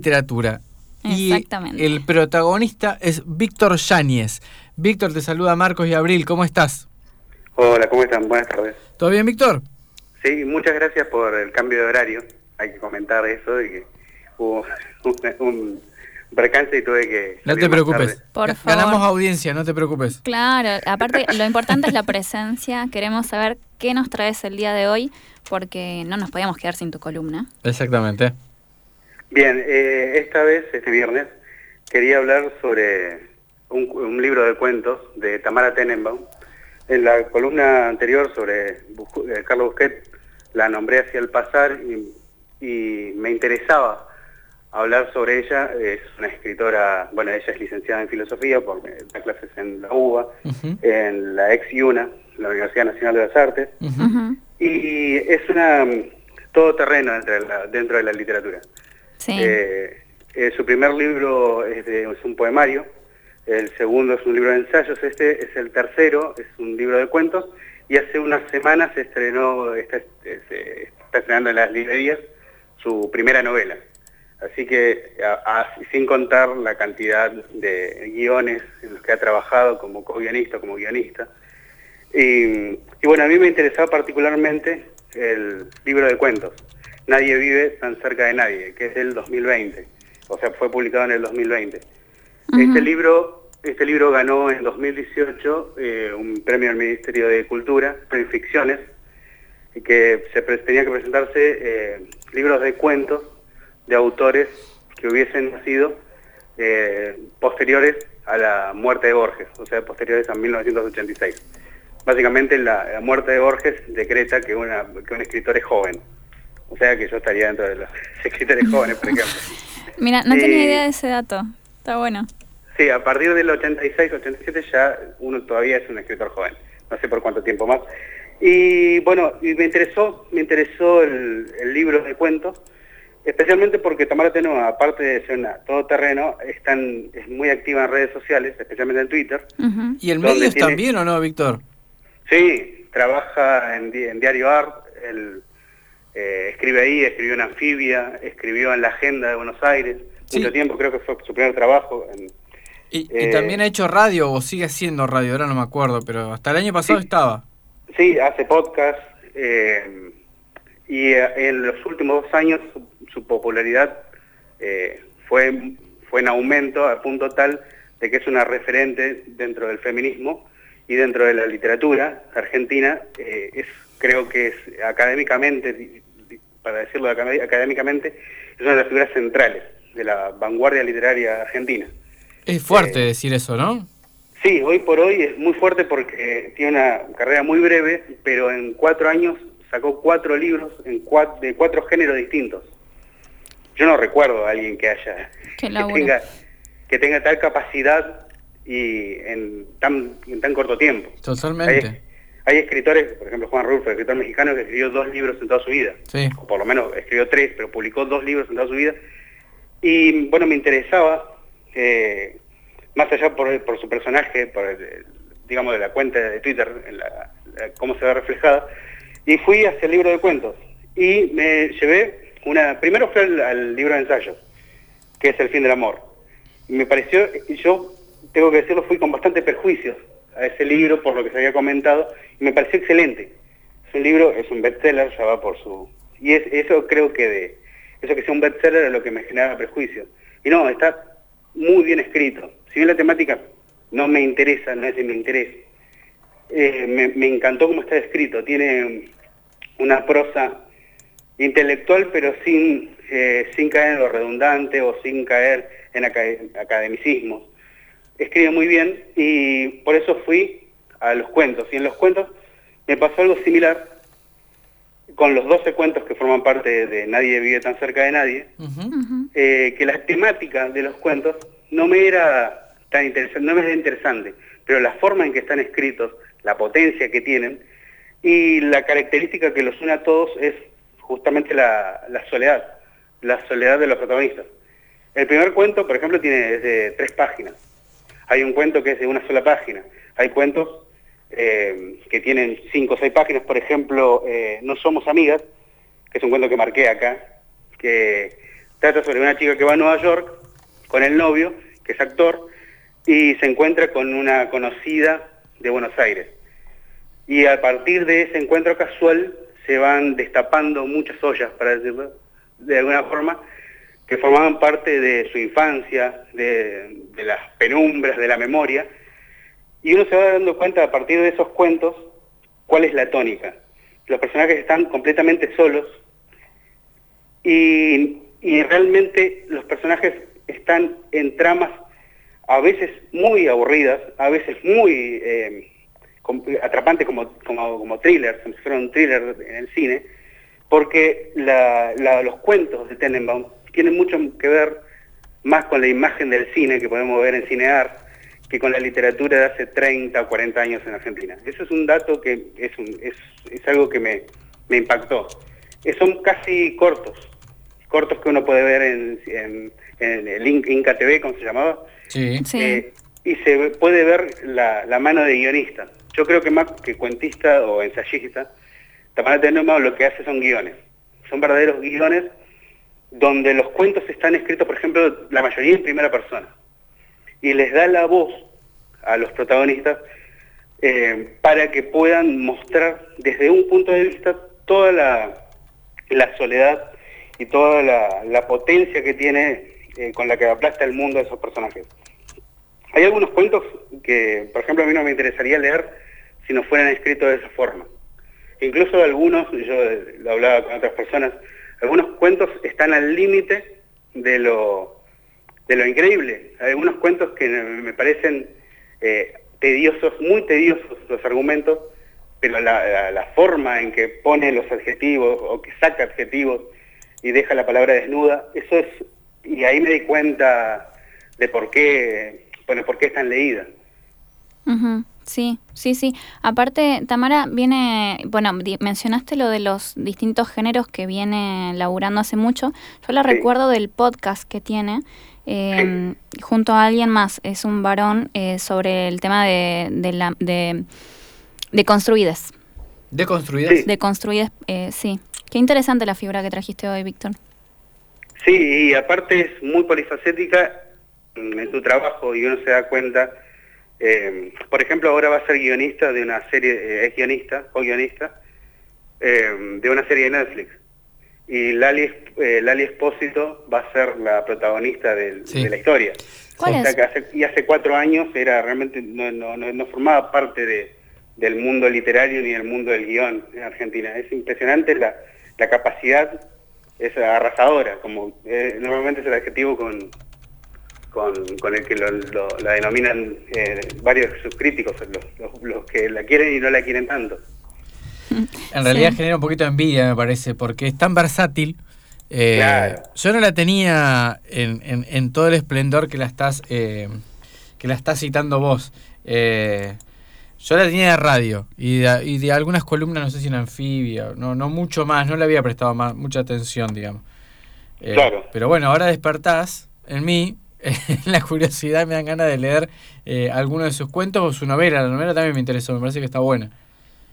literatura. Exactamente. Y el protagonista es Víctor Yáñez. Víctor, te saluda Marcos y Abril, ¿cómo estás? Hola, ¿cómo están? Buenas tardes. ¿Todo bien, Víctor? Sí, muchas gracias por el cambio de horario. Hay que comentar eso de que hubo un, percance y tuve que... No te preocupes. Por favor. Ganamos audiencia, no te preocupes. Claro, aparte lo importante es la presencia. Queremos saber qué nos traes el día de hoy, porque no nos podíamos quedar sin tu columna. Exactamente. Bien, eh, esta vez, este viernes, quería hablar sobre un, un libro de cuentos de Tamara Tenenbaum. En la columna anterior sobre Bus- eh, Carlos Busquet la nombré hacia el pasar y, y me interesaba hablar sobre ella. Es una escritora, bueno, ella es licenciada en filosofía porque da clases en la UBA, en la ex IUNA, la Universidad Nacional de las Artes, y es una mm, todoterreno dentro de la, dentro de la literatura. Sí. Eh, eh, su primer libro es, un poemario, el segundo es un libro de ensayos, este es el tercero, es un libro de cuentos, y hace unas semanas se estrenó, está, se está estrenando en las librerías su primera novela. Así que, sin contar la cantidad de guiones en los que ha trabajado como co-guionista, como guionista. Y, y bueno, a mí me interesaba particularmente el libro de cuentos, Nadie vive tan cerca de nadie, que es del 2020, o sea, fue publicado en el 2020. Ujú. Este libro este libro ganó en 2018 eh, un premio del Ministerio de Cultura, Premio Ficciones, y que se pre- tenía que presentarse eh, libros de cuentos de autores que hubiesen nacido eh, posteriores a la muerte de Borges, o sea, posteriores a 1986. Básicamente la, la muerte de Borges decreta que, una, que un escritor es joven. O sea que yo estaría dentro de los escritores jóvenes, por ejemplo. Mira, no eh, tenía idea de ese dato. Está bueno. Sí, a partir del 86, 87 ya uno todavía es un escritor joven. No sé por cuánto tiempo más. Y bueno, y me interesó, me interesó el, el libro de cuentos, especialmente porque Tamara Teno, aparte de ser una todoterreno, es, tan- es muy activa en redes sociales, especialmente en Twitter. ¿Y el ¿Dónde medios tiene- también o no, Víctor? Sí, trabaja en, en Diario Art, él eh, escribe ahí, escribió en Anfibia, escribió en La Agenda de Buenos Aires, Sí. mucho tiempo, creo que fue su primer trabajo. en- Y, y Eh, también ha hecho radio o sigue haciendo radio, ahora no me acuerdo, pero hasta el año pasado Sí. estaba. Sí, hace podcast eh, y en los últimos dos años su, su popularidad fue, fue en aumento a punto tal de que es una referente dentro del feminismo y dentro de la literatura argentina. es Creo que es académicamente, para decirlo acad- académicamente, es una de las figuras centrales de la vanguardia literaria argentina. Es fuerte Eh, decir eso, ¿no? Sí, hoy por hoy es muy fuerte porque tiene una carrera muy breve, pero en cuatro años sacó cuatro libros en cua- de cuatro géneros distintos. Yo no recuerdo a alguien que haya que tenga, que tenga tal capacidad y en tan, en tan corto tiempo. Totalmente. Hay, hay escritores, por ejemplo Juan Rulfo, escritor mexicano que escribió dos libros en toda su vida Sí. o por lo menos escribió tres, pero publicó dos libros en toda su vida. Y bueno, me interesaba, eh, más allá por, por su personaje, por el- digamos de la cuenta de Twitter, en la- la- cómo se ve reflejada, y fui hacia el libro de cuentos. Y me llevé una, primero fue al, al libro de ensayos, que es El fin del amor. Y me pareció, y yo tengo que decirlo, fui con bastante perjuicios a ese libro por lo que se había comentado, y me pareció excelente. Es un libro, es un bestseller, ya va por su... Y es, eso creo que de... Eso que sea un bestseller es lo que me generaba prejuicio. Y no, está muy bien escrito. Si bien la temática no me interesa, no es de mi interés, eh, me, encantó cómo está escrito. Tiene una prosa intelectual, pero sin, eh, sin caer en lo redundante o sin caer en aca- academicismos. Escribe muy bien y por eso fui a los cuentos. Y en los cuentos me pasó algo similar con los 12 cuentos que forman parte de Nadie vive tan cerca de nadie, eh, que la temática de los cuentos no me era tan interesante, no me era interesante, pero la forma en que están escritos, la potencia que tienen y la característica que los une a todos es justamente la, la soledad, la soledad de los protagonistas. El primer cuento, por ejemplo, tiene es de tres páginas. Hay un cuento que es de una sola página. Hay cuentos eh, que tienen cinco o seis páginas, por ejemplo, eh, No somos amigas, que es un cuento que marqué acá, que Trata sobre una chica que va a Nueva York con el novio, que es actor, y se encuentra con una conocida de Buenos Aires. Y a partir de ese encuentro casual se van destapando muchas ollas, para decirlo de alguna forma, que formaban parte de su infancia, de, las penumbras, de la memoria, y uno se va dando cuenta a partir de esos cuentos cuál es la tónica. Los personajes están completamente solos y, realmente los personajes están en tramas a veces muy aburridas, a veces muy eh, atrapantes como, como, como thriller, como si fuera un thriller en el cine, porque los cuentos de Tenenbaum tienen mucho que ver más con la imagen del cine que podemos ver en Cinear que con la literatura de hace 30 o 40 años en Argentina. Eso es un dato que es, es, algo que me, impactó. Eh, son casi cortos, cortos que uno puede ver en, el Inca TV, como se llamaba. Sí. Eh, y se puede ver la, mano de guionista. Yo creo que más que cuentista o ensayista, Tamara Tenoma lo que hace son guiones. Son verdaderos guiones donde los cuentos están escritos, por ejemplo, la mayoría en primera persona y les da la voz a los protagonistas eh, para que puedan mostrar desde un punto de vista toda la, soledad y toda la, potencia que tiene eh, con la que aplasta el mundo a esos personajes. Hay algunos cuentos que, por ejemplo, a mí no me interesaría leer si no fueran escritos de esa forma. Incluso algunos, yo lo hablaba con otras personas, algunos cuentos están al límite de lo, de lo increíble. Hay algunos cuentos que me parecen eh, tediosos, muy tediosos los argumentos, pero la, forma en que pone los adjetivos o que saca adjetivos y deja la palabra desnuda, eso es, y ahí me di cuenta de por qué, bueno, por qué es tan leída. Sí, sí, sí. Aparte, Tamara viene, bueno, mencionaste lo de los distintos géneros que viene laburando hace mucho. Yo la recuerdo del podcast que tiene, eh, junto a alguien más, es un varón eh, sobre el tema de, de, la, de, de construides. ¿De construides? De construides, eh, sí. Qué interesante la figura que trajiste hoy, Víctor. Sí, y aparte es muy polifacética en su trabajo y uno se da cuenta. Eh, por ejemplo, ahora va a ser guionista de una serie, es guionista o guionista de una serie de Netflix y Lali, eh, Lali Espósito va a ser la protagonista de la historia. y hace cuatro años era realmente no, no, no, formaba parte de, del mundo literario ni del mundo del guion en Argentina. Es impresionante la, la capacidad, es arrasadora, como eh, normalmente es el adjetivo con, con, el que lo, la denominan eh, varios sus críticos, los, los que la quieren y no la quieren tanto. En realidad genera un poquito de envidia, me parece, porque es tan versátil. Eh, yo no la tenía en, todo el esplendor que la estás, eh, que la estás citando vos. Eh, yo la tenía de radio y de, algunas columnas, no sé si en anfibia, no, no mucho más, no le había prestado más, mucha atención, digamos. claro. Pero bueno, ahora despertás en mí, la curiosidad me dan ganas de leer alguno de sus cuentos o su novela. La novela también me interesó, me parece que está buena.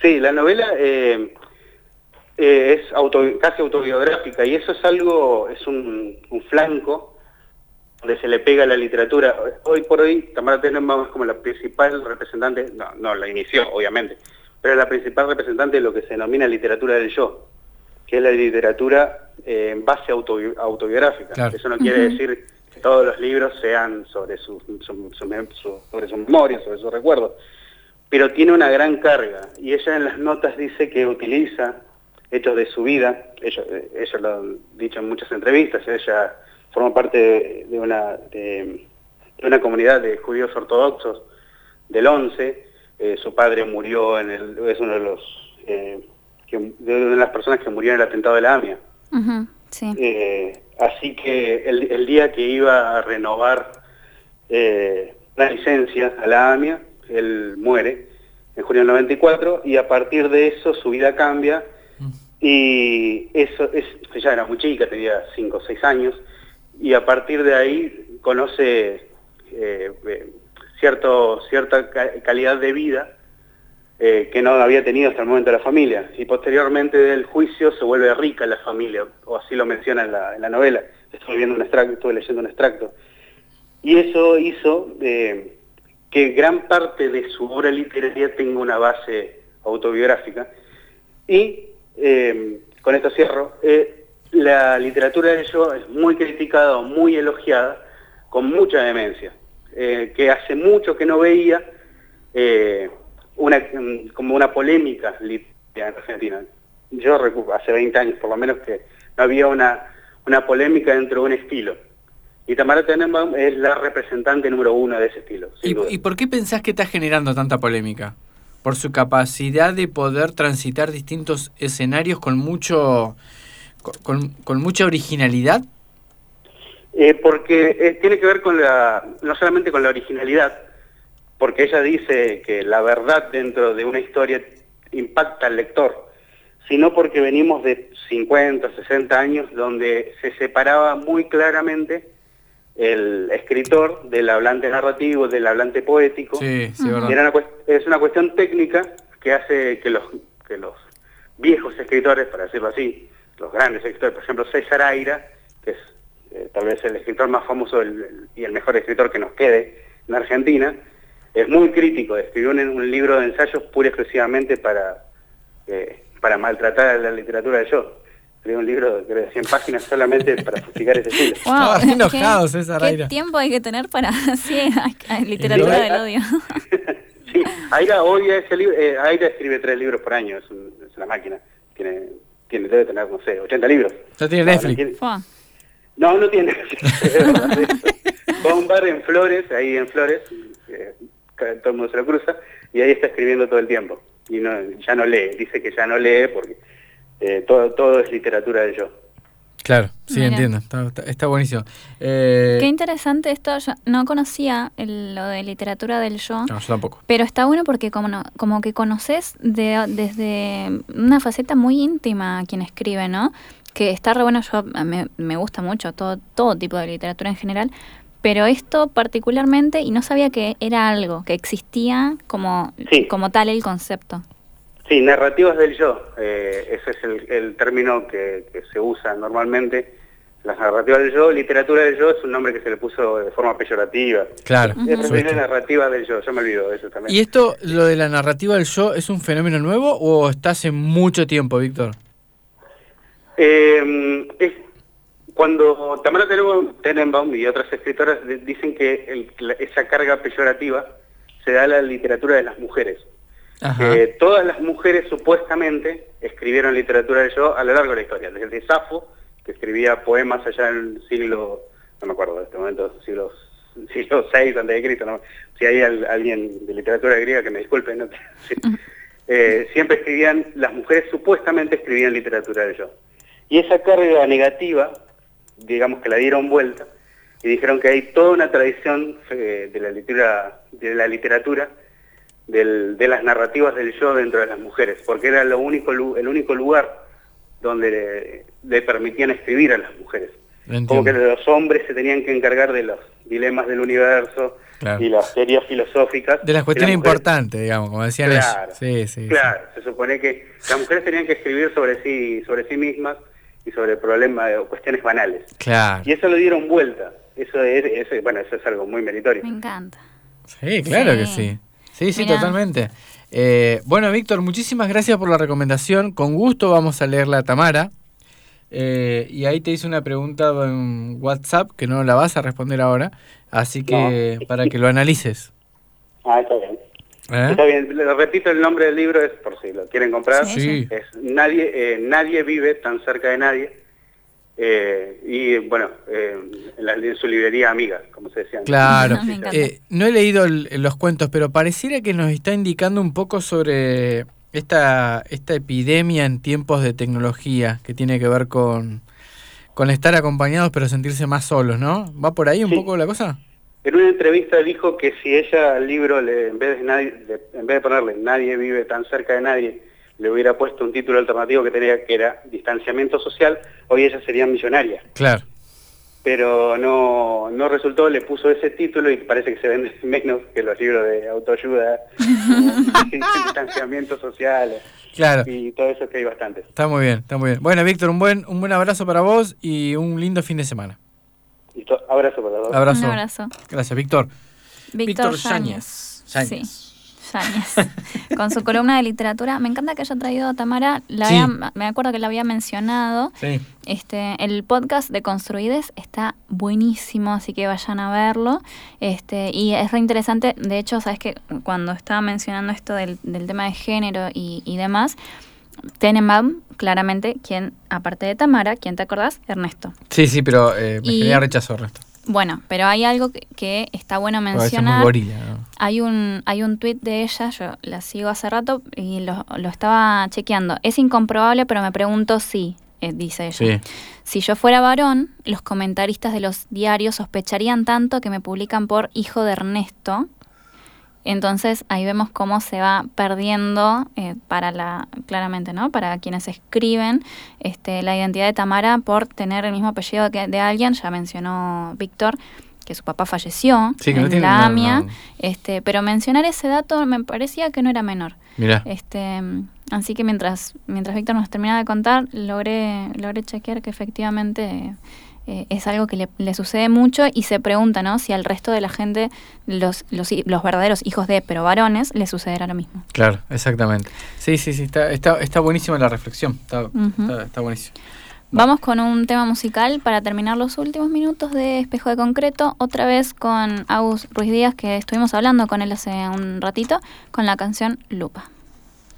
Sí, la novela eh, eh, es casi autobiográfica y eso es algo, es un, flanco donde se le pega a la literatura. Hoy por hoy, Tamara Tenenbaum es como la principal representante, no, no, la inició, obviamente, pero es la principal representante de lo que se denomina literatura del yo, que es la literatura eh, en base autobiográfica. Eso no quiere decir todos los libros sean sobre su, sobre su memoria, sobre sus recuerdos, pero tiene una gran carga y ella en las notas dice que utiliza hechos de su vida, ella, lo ha dicho en muchas entrevistas, ella forma parte de, una, de, una comunidad de judíos ortodoxos del 11, eh, su padre murió, en el, es uno de los eh, una de las personas que murió en el atentado de la AMIA. Eh, así que el, el, día que iba a renovar la licencia a la AMIA, él muere en junio del 94 y a partir de eso su vida cambia mm. y eso es, ella era muy chica, tenía 5 o 6 años y a partir de ahí conoce eh, eh, cierto, cierta calidad de vida eh, que no había tenido hasta el momento la familia. Y posteriormente del juicio se vuelve rica la familia, o así lo menciona en la, novela. Estuve, viendo un extracto, estuve leyendo un extracto. Y eso hizo eh, que gran parte de su obra literaria tenga una base autobiográfica. Y, eh, con esto cierro, la literatura de yo es muy criticada muy elogiada, con mucha demencia, que hace mucho que no veía una, mm, como una polémica en Argentina. Yo recuerdo, hace 20 años por lo menos que no había una, una polémica dentro de un estilo. Y Tamara Tenenbaum es la representante número uno de ese estilo. ¿Y, por qué pensás que está generando tanta polémica? ¿Por su capacidad de poder transitar distintos escenarios con mucho con, con mucha originalidad? Eh, porque eh, tiene que ver con la, no solamente con la originalidad, porque ella dice que la verdad dentro de una historia impacta al lector, sino porque venimos de 50, 60 años donde se separaba muy claramente el escritor del hablante narrativo, del hablante poético. Sí, sí, es una cuestión técnica que hace que los, que los viejos escritores, para decirlo así, los grandes escritores, por ejemplo César Aira, que es eh, tal vez el escritor más famoso y el mejor escritor que nos quede en Argentina, es muy crítico, escribió un, un libro de ensayos pura y exclusivamente para, eh, para maltratar a la literatura de yo. Escribió un libro de 100 páginas solamente para fustigar ese estilo. Wow, enojado César ¿Qué tiempo hay que tener para sí, literatura del odio? sí, Aira odia ese libro. Eh, Aira escribe tres libros por año, es, una máquina. Tiene, tiene, debe tener, no sé, 80 libros. ¿Ya tiene Netflix? No, no, tiene. Va a un bar en Flores, ahí en Flores, eh, todo el mundo se lo cruza, y ahí está escribiendo todo el tiempo. Y no, ya no lee, dice que ya no lee porque eh, todo, todo es literatura de yo. Claro, sí, entiendo, está, buenísimo. Eh, Qué interesante esto, yo no conocía lo de literatura del yo. No, yo tampoco. Pero está bueno porque como, como que conoces de, desde una faceta muy íntima a quien escribe, ¿no? Que está re bueno, yo me, me gusta mucho todo, todo tipo de literatura en general, pero esto particularmente, y no sabía que era algo, que existía como, como tal el concepto. Sí, narrativas del yo, eh, ese es el, término que, se usa normalmente. Las narrativas del yo, literatura del yo es un nombre que se le puso de forma peyorativa. Claro. Es la narrativa del yo, yo me olvido de eso también. ¿Y esto, lo de la narrativa del yo, es un fenómeno nuevo o está hace mucho tiempo, Víctor? Eh, es, cuando Tamara Tenenbaum y otras escritoras dicen que esa carga peyorativa se da a la literatura de las mujeres. todas las mujeres supuestamente escribieron literatura de yo a lo largo de la historia, desde Safo, que escribía poemas allá en el siglo, no me acuerdo de este momento, siglo, siglo VI antes de Cristo, ¿no? si hay alguien de literatura griega que me disculpe, ¿no? Eh, siempre escribían, las mujeres supuestamente escribían literatura de yo. Y esa carga negativa digamos que la dieron vuelta y dijeron que hay toda una tradición eh, de la literatura, de, la literatura de las narrativas del yo dentro de las mujeres, porque era lo único, el único lugar donde le, permitían escribir a las mujeres. Como que los hombres se tenían que encargar de los dilemas del universo y las teorías filosóficas. De las cuestiones importantes, digamos, como decían claro, Sí, sí, claro, se supone que las mujeres tenían que escribir sobre sí, sobre sí mismas y sobre problemas o cuestiones banales. Claro. Y eso lo dieron vuelta. Eso es, bueno, eso es algo muy meritorio. Me encanta. Sí, claro que sí. Sí, sí, totalmente. Eh, bueno, Víctor, muchísimas gracias por la recomendación. Con gusto vamos a leerla a Tamara. Eh, y ahí te hice una pregunta en WhatsApp que no la vas a responder ahora, así que para que lo analices. Ah, está bien. ¿Eh? Está bien, repito el nombre del libro, es por si lo quieren comprar. Sí. Es Nadie, eh, nadie vive tan cerca de nadie. Eh, y bueno, en, su librería amiga, como se decía. Claro, no he leído los cuentos, pero pareciera que nos está indicando un poco sobre esta, esta epidemia en tiempos de tecnología que tiene que ver con, con estar acompañados pero sentirse más solos, ¿no? ¿Va por ahí un poco la cosa? En una entrevista dijo que si ella al libro, le, en, vez de nadie, en vez de ponerle Nadie vive tan cerca de nadie, le hubiera puesto un título alternativo que tenía que era Distanciamiento Social, hoy ella sería millonaria. Claro. Pero no, no resultó, le puso ese título y parece que se vende menos que los libros de autoayuda, distanciamiento social. Claro. Y todo eso que hay bastante. Está muy bien, está muy bien. Bueno, Víctor, un buen, un buen abrazo para vos y un lindo fin de semana. Listo, abrazo para vos. Abrazo. Un abrazo. Gracias, Víctor. Víctor Yáñez. Sí. con su columna de literatura. Me encanta que haya traído a Tamara, la me acuerdo que la había mencionado. Este, el podcast de Construides está buenísimo, así que vayan a verlo. Este, y es re interesante, de hecho, sabes que cuando estaba mencionando esto del, tema de género y, y demás, Tenenbaum, claramente, quien, aparte de Tamara, ¿quién te acordás? Ernesto. Sí, sí, pero eh, me y, rechazo Ernesto. Bueno, pero hay algo que, está bueno mencionar. Hay un hay un tuit de ella, yo la sigo hace rato y lo, estaba chequeando. Es incomprobable, pero me pregunto si, eh, dice ella. Si yo fuera varón, los comentaristas de los diarios sospecharían tanto que me publican por hijo de Ernesto, entonces ahí vemos cómo se va perdiendo eh, para la, claramente, ¿no? Para quienes escriben, este, la identidad de Tamara por tener el mismo apellido que de alguien, ya mencionó Víctor, que su papá falleció en la AMIA, este, pero mencionar ese dato me parecía que no era menor. Mira. Este, así que mientras, mientras Víctor nos terminaba de contar, logré, logré chequear que efectivamente eh, es algo que le, sucede mucho y se pregunta, ¿no? Si al resto de la gente, los, los, los, verdaderos hijos de, pero varones, le sucederá lo mismo. Claro, exactamente. Sí, sí, sí, está, está, está buenísima la reflexión, está, está, buenísimo. Vamos con un tema musical para terminar los últimos minutos de Espejo de Concreto, otra vez con Agus Ruiz Díaz, que estuvimos hablando con él hace un ratito, con la canción Lupa.